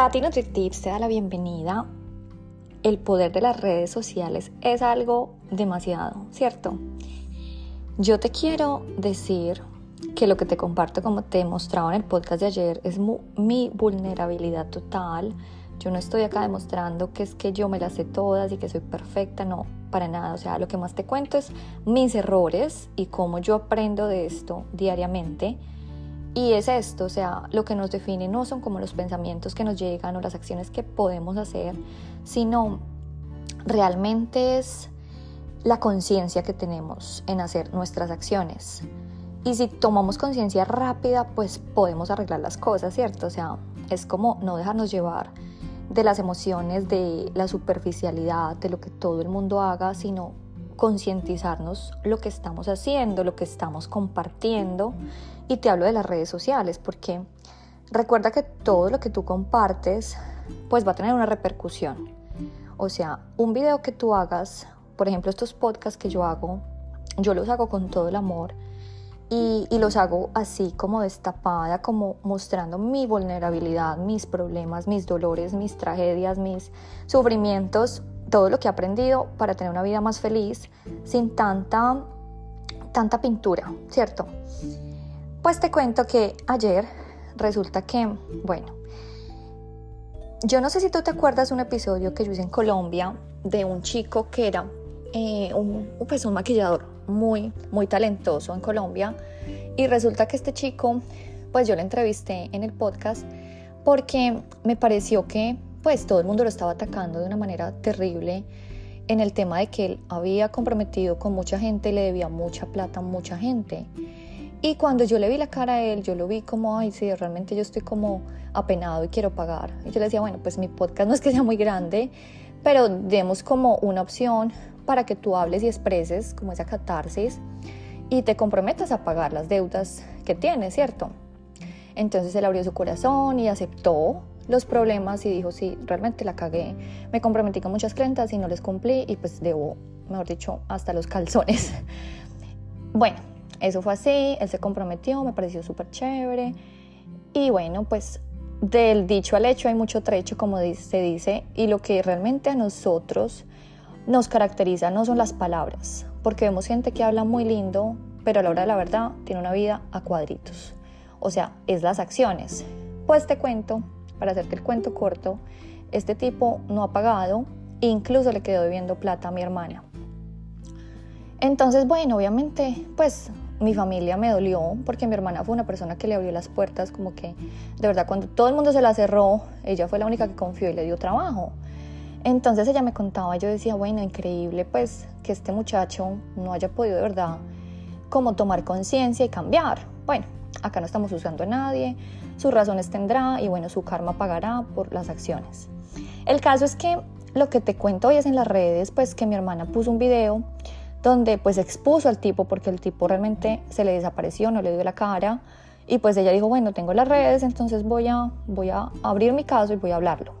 Tati NutriTips te da la bienvenida. El poder de las redes sociales es algo demasiado, ¿cierto? Yo te quiero decir que lo que te comparto, como te mostraba en el podcast de ayer, es mi vulnerabilidad total. Yo no estoy acá demostrando que es que yo me las sé todas y que soy perfecta, no, para nada. O sea, lo que más te cuento es mis errores y cómo yo aprendo de esto diariamente. Y es esto, o sea, lo que nos define no son como los pensamientos que nos llegan o las acciones que podemos hacer, sino realmente es la conciencia que tenemos en hacer nuestras acciones. Y si tomamos conciencia rápida, pues podemos arreglar las cosas, ¿cierto? O sea, es como no dejarnos llevar de las emociones, de la superficialidad, de lo que todo el mundo haga, sino concientizarnos lo que estamos haciendo, lo que estamos compartiendo. Y te hablo de las redes sociales, porque recuerda que todo lo que tú compartes, pues va a tener una repercusión. O sea, un video que tú hagas, por ejemplo, estos podcasts que yo hago, yo los hago con todo el amor y, los hago así como destapada, como mostrando mi vulnerabilidad, mis problemas, mis dolores, mis tragedias, mis sufrimientos, todo lo que he aprendido para tener una vida más feliz sin tanta, tanta pintura, ¿cierto? Pues te cuento que ayer resulta que, bueno, yo no sé si tú te acuerdas un episodio que yo hice en Colombia de un chico que era eh, un, pues un maquillador muy, muy talentoso en Colombia. Y resulta que este chico, pues yo le entrevisté en el podcast porque me pareció que pues todo el mundo lo estaba atacando de una manera terrible en el tema de que él había comprometido con mucha gente le debía mucha plata a mucha gente. Y cuando yo le vi la cara a él, yo lo vi como, ay, sí, realmente yo estoy como apenado y quiero pagar. Y yo le decía, bueno, pues mi podcast no es que sea muy grande, pero demos como una opción para que tú hables y expreses como esa catarsis y te comprometas a pagar las deudas que tienes, ¿cierto? Entonces él abrió su corazón y aceptó los problemas y dijo, sí, realmente la cagué, me comprometí con muchas clientas y no les cumplí y pues debo, mejor dicho, hasta los calzones. bueno, eso fue así, él se comprometió, me pareció súper chévere y bueno, pues del dicho al hecho hay mucho trecho, como se dice, y lo que realmente a nosotros nos caracteriza no son las palabras, porque vemos gente que habla muy lindo, pero a la hora de la verdad tiene una vida a cuadritos. O sea, es las acciones. Pues te cuento, para hacerte el cuento corto, este tipo no ha pagado, incluso le quedó debiendo plata a mi hermana. Entonces, bueno, obviamente, pues mi familia me dolió porque mi hermana fue una persona que le abrió las puertas, como que de verdad cuando todo el mundo se la cerró, ella fue la única que confió y le dio trabajo. Entonces ella me contaba, yo decía, bueno, increíble pues que este muchacho no haya podido de verdad como tomar conciencia y cambiar. Bueno, acá no estamos usando a nadie, sus razones tendrá y bueno, su karma pagará por las acciones. El caso es que lo que te cuento hoy es en las redes, pues que mi hermana puso un video donde pues expuso al tipo porque el tipo realmente se le desapareció, no le dio la cara y pues ella dijo, bueno, tengo las redes, entonces voy a, voy a abrir mi caso y voy a hablarlo.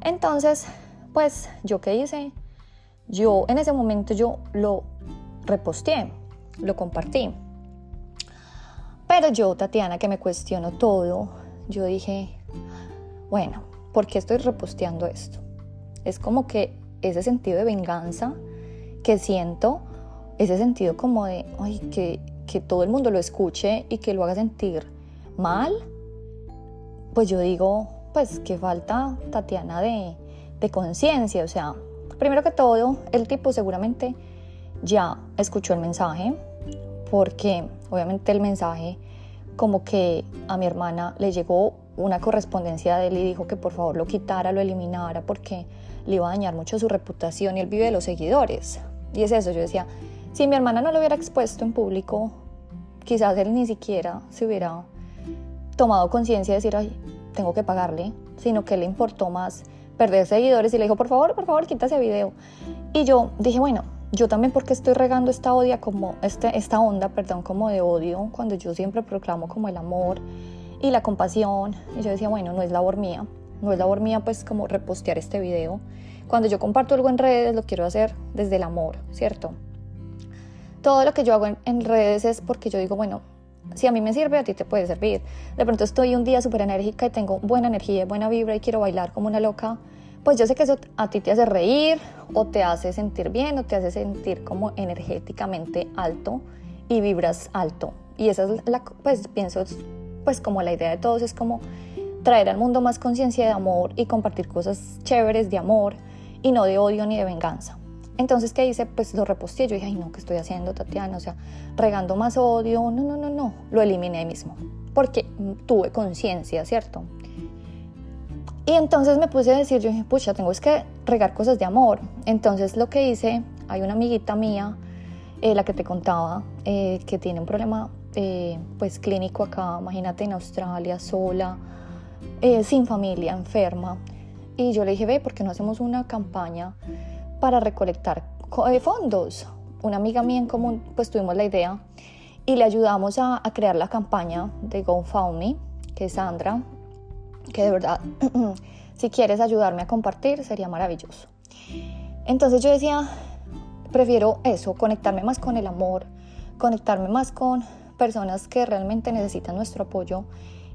Entonces pues, ¿yo qué hice? Yo en ese momento yo lo reposteé, lo compartí. Pero yo, Tatiana, que me cuestiono todo, yo dije, bueno, ¿por qué estoy reposteando esto? Es como que ese sentido de venganza que siento, ese sentido como de, ay, que, que todo el mundo lo escuche y que lo haga sentir mal, pues yo digo, pues que falta, Tatiana, de, de conciencia. O sea, primero que todo, el tipo seguramente ya escuchó el mensaje, porque obviamente el mensaje como que a mi hermana le llegó una correspondencia de él y dijo que por favor lo quitara, lo eliminara, porque le iba a dañar mucho su reputación y él vive de los seguidores. Y es eso, yo decía, si mi hermana no lo hubiera expuesto en público, quizás él ni siquiera se hubiera tomado conciencia de decir, ay, tengo que pagarle, sino que le importó más perder seguidores y le dijo, por favor, por favor, quita ese video. Y yo dije, bueno, yo también porque estoy regando esta odia como este, esta onda, perdón, como de odio, cuando yo siempre proclamo como el amor y la compasión. Y yo decía, bueno, no es labor mía, no es labor mía pues como repostear este video. Cuando yo comparto algo en redes lo quiero hacer desde el amor, ¿cierto? Todo lo que yo hago en, redes es porque yo digo, bueno, si a mí me sirve, a ti te puede servir. De pronto estoy un día súper enérgica y tengo buena energía, buena vibra y quiero bailar como una loca. Pues yo sé que eso a ti te hace reír o te hace sentir bien o te hace sentir como energéticamente alto y vibras alto. Y esa es la, pues pienso, pues como la idea de todos es como traer al mundo más conciencia de amor y compartir cosas chéveres de amor y no de odio ni de venganza. Entonces, ¿qué hice? Pues lo reposté. Yo dije, ay, no, ¿qué estoy haciendo, Tatiana? O sea, regando más odio. No, no, no, no. Lo eliminé mismo. Porque tuve conciencia, ¿cierto? Y entonces me puse a decir, yo dije, pucha, tengo es que regar cosas de amor. Entonces lo que hice, hay una amiguita mía, eh, la que te contaba, eh, que tiene un problema eh, pues clínico acá, imagínate en Australia, sola, sin familia, enferma. Y yo le dije, ve, ¿por qué no hacemos una campaña para recolectar eh, fondos. Una amiga mía en común, pues tuvimos la idea y le ayudamos a, crear la campaña de GoFundMe, que es Sandra, que de verdad, si quieres ayudarme a compartir, sería maravilloso. Entonces yo decía, prefiero eso, conectarme más con el amor, conectarme más con personas que realmente necesitan nuestro apoyo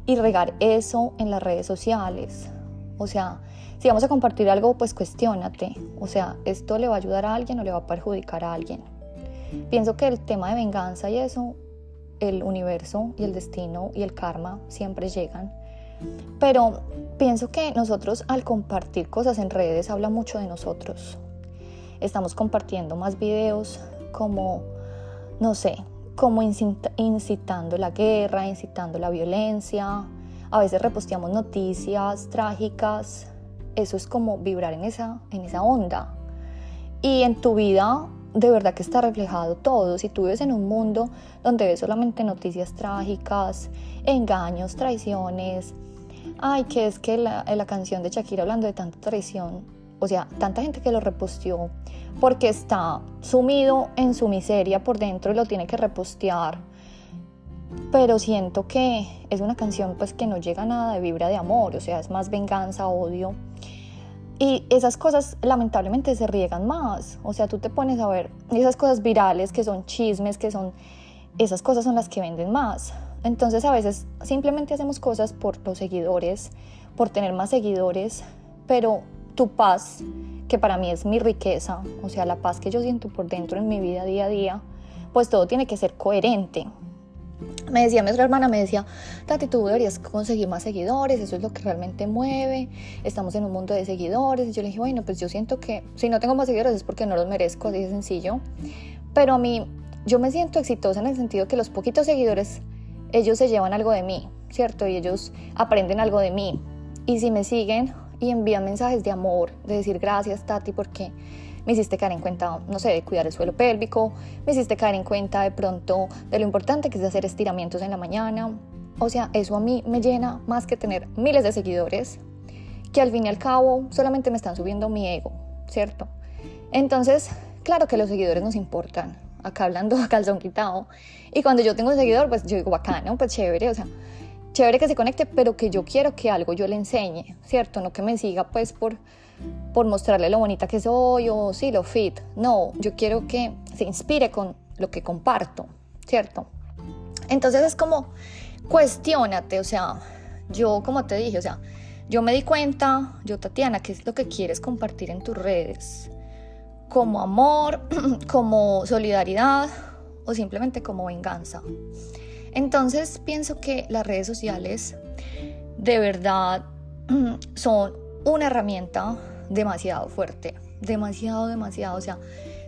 y regar eso en las redes sociales. O sea, si vamos a compartir algo, pues cuestiónate. O sea, ¿esto le va a ayudar a alguien o le va a perjudicar a alguien? Pienso que el tema de venganza y eso, el universo y el destino y el karma siempre llegan. Pero pienso que nosotros al compartir cosas en redes habla mucho de nosotros. Estamos compartiendo más videos como, no sé, como incitando la guerra, incitando la violencia. A veces reposteamos noticias trágicas eso es como vibrar en esa, en esa onda. Y en tu vida de verdad que está reflejado todo. Si tú vives en un mundo donde ves solamente noticias trágicas, engaños, traiciones, ay, que es que la, la canción de Shakira hablando de tanta traición, o sea, tanta gente que lo reposteó porque está sumido en su miseria por dentro y lo tiene que repostear. Pero siento que es una canción pues que no llega a nada de vibra de amor, o sea, es más venganza, odio. Y esas cosas lamentablemente se riegan más. O sea, tú te pones a ver esas cosas virales que son chismes, que son... Esas cosas son las que venden más. Entonces a veces simplemente hacemos cosas por los seguidores, por tener más seguidores, pero tu paz, que para mí es mi riqueza, o sea, la paz que yo siento por dentro en mi vida día a día, pues todo tiene que ser coherente me decía mi otra hermana, me decía, Tati, tú deberías conseguir más seguidores, eso es lo que realmente mueve, estamos en un mundo de seguidores. Y yo le dije, bueno, pues yo siento que si no tengo más seguidores es porque no los merezco, así de sencillo. Pero a mí, yo me siento exitosa en el sentido que los poquitos seguidores, ellos se llevan algo de mí, ¿cierto? Y ellos aprenden algo de mí. Y si me siguen y envían mensajes de amor, de decir gracias, Tati, porque me hiciste caer en cuenta, no sé, de cuidar el suelo pélvico, me hiciste caer en cuenta de pronto de lo importante que es hacer estiramientos en la mañana. O sea, eso a mí me llena más que tener miles de seguidores, que al fin y al cabo solamente me están subiendo mi ego, ¿cierto? Entonces, claro que los seguidores nos importan, acá hablando a calzón quitado. Y cuando yo tengo un seguidor, pues yo digo, bacano, pues chévere, o sea, chévere que se conecte, pero que yo quiero que algo yo le enseñe, ¿cierto? No que me siga pues por por mostrarle lo bonita que soy o sí, lo fit. No, yo quiero que se inspire con lo que comparto, ¿cierto? Entonces es como, cuestiónate, o sea, yo como te dije, o sea, yo me di cuenta, yo Tatiana, ¿qué es lo que quieres compartir en tus redes? Como amor, como solidaridad o simplemente como venganza. Entonces pienso que las redes sociales de verdad son una herramienta demasiado fuerte, demasiado, demasiado. O sea,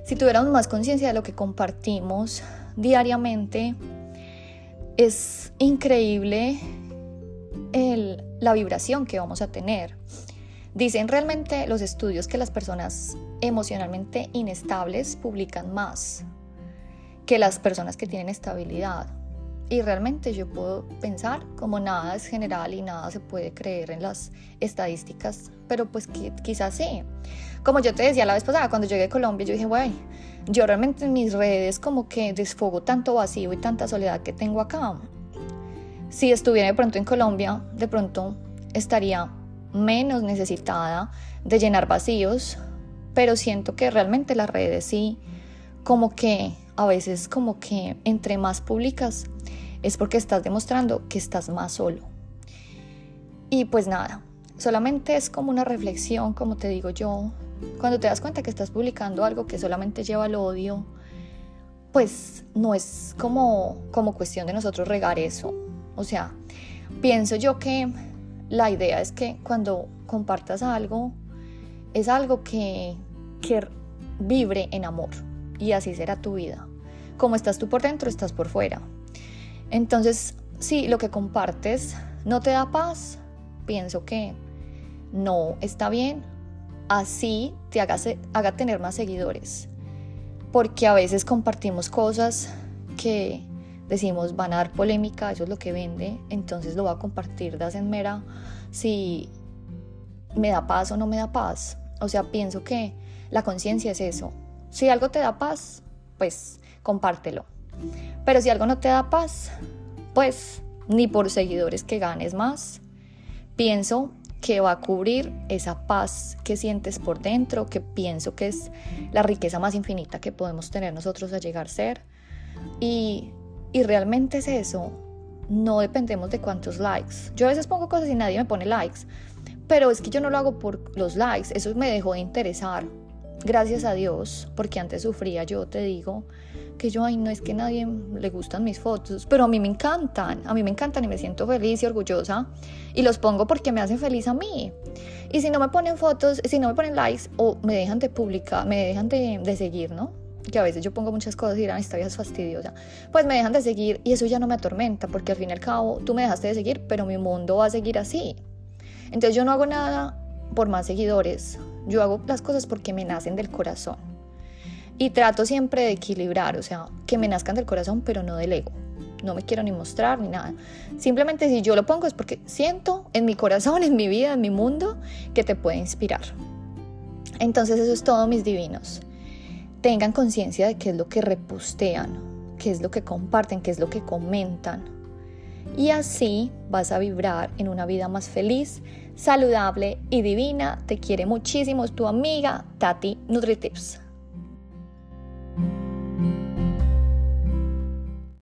si tuviéramos más conciencia de lo que compartimos diariamente, es increíble la vibración que vamos a tener. Dicen realmente los estudios que las personas emocionalmente inestables publican más que las personas que tienen estabilidad. Y realmente yo puedo pensar como nada es general y nada se puede creer en las estadísticas, pero pues quizás sí. Como yo te decía la vez pasada, cuando llegué a Colombia, yo dije, güey, yo realmente en mis redes como que desfogo tanto vacío y tanta soledad que tengo acá. Si estuviera de pronto en Colombia, de pronto estaría menos necesitada de llenar vacíos, pero siento que realmente las redes sí, como que a veces como que entre más públicas es porque estás demostrando que estás más solo. Y pues nada, solamente es como una reflexión, como te digo yo, cuando te das cuenta que estás publicando algo que solamente lleva al odio, pues no es como, como cuestión de nosotros regar eso. O sea, pienso yo que la idea es que cuando compartas algo, es algo que, que vibre en amor y así será tu vida. Como estás tú por dentro, estás por fuera. Entonces, si lo que compartes no te da paz, pienso que no está bien. Así te haga, tener más seguidores. Porque a veces compartimos cosas que decimos van a dar polémica, eso es lo que vende, entonces lo voy a compartir de en mera si me da paz o no me da paz. O sea, pienso que la conciencia es eso. Si algo te da paz, pues compártelo. Pero si algo no te da paz, pues ni por seguidores que ganes más. Pienso que va a cubrir esa paz que sientes por dentro, que pienso que es la riqueza más infinita que podemos tener nosotros a llegar a ser. Y, y realmente es eso. No dependemos de cuántos likes. Yo a veces pongo cosas y nadie me pone likes, pero es que yo no lo hago por los likes, eso me dejó de interesar. Gracias a Dios, porque antes sufría, yo te digo, que yo, ay, no es que a nadie le gustan mis fotos, pero a mí me encantan, a mí me encantan y me siento feliz y orgullosa y los pongo porque me hacen feliz a mí. Y si no me ponen fotos, si no me ponen likes o me dejan de publicar, me dejan de, de seguir, ¿no? Que a veces yo pongo muchas cosas y dirán, esta vida es fastidiosa. Pues me dejan de seguir y eso ya no me atormenta porque al fin y al cabo tú me dejaste de seguir, pero mi mundo va a seguir así. Entonces yo no hago nada por más seguidores, yo hago las cosas porque me nacen del corazón. Y trato siempre de equilibrar, o sea, que me nazcan del corazón, pero no del ego. No me quiero ni mostrar ni nada. Simplemente si yo lo pongo es porque siento en mi corazón, en mi vida, en mi mundo, que te puede inspirar. Entonces eso es todo, mis divinos. Tengan conciencia de qué es lo que repostean, qué es lo que comparten, qué es lo que comentan. Y así vas a vibrar en una vida más feliz, saludable y divina. Te quiere muchísimo tu amiga Tati NutriTips.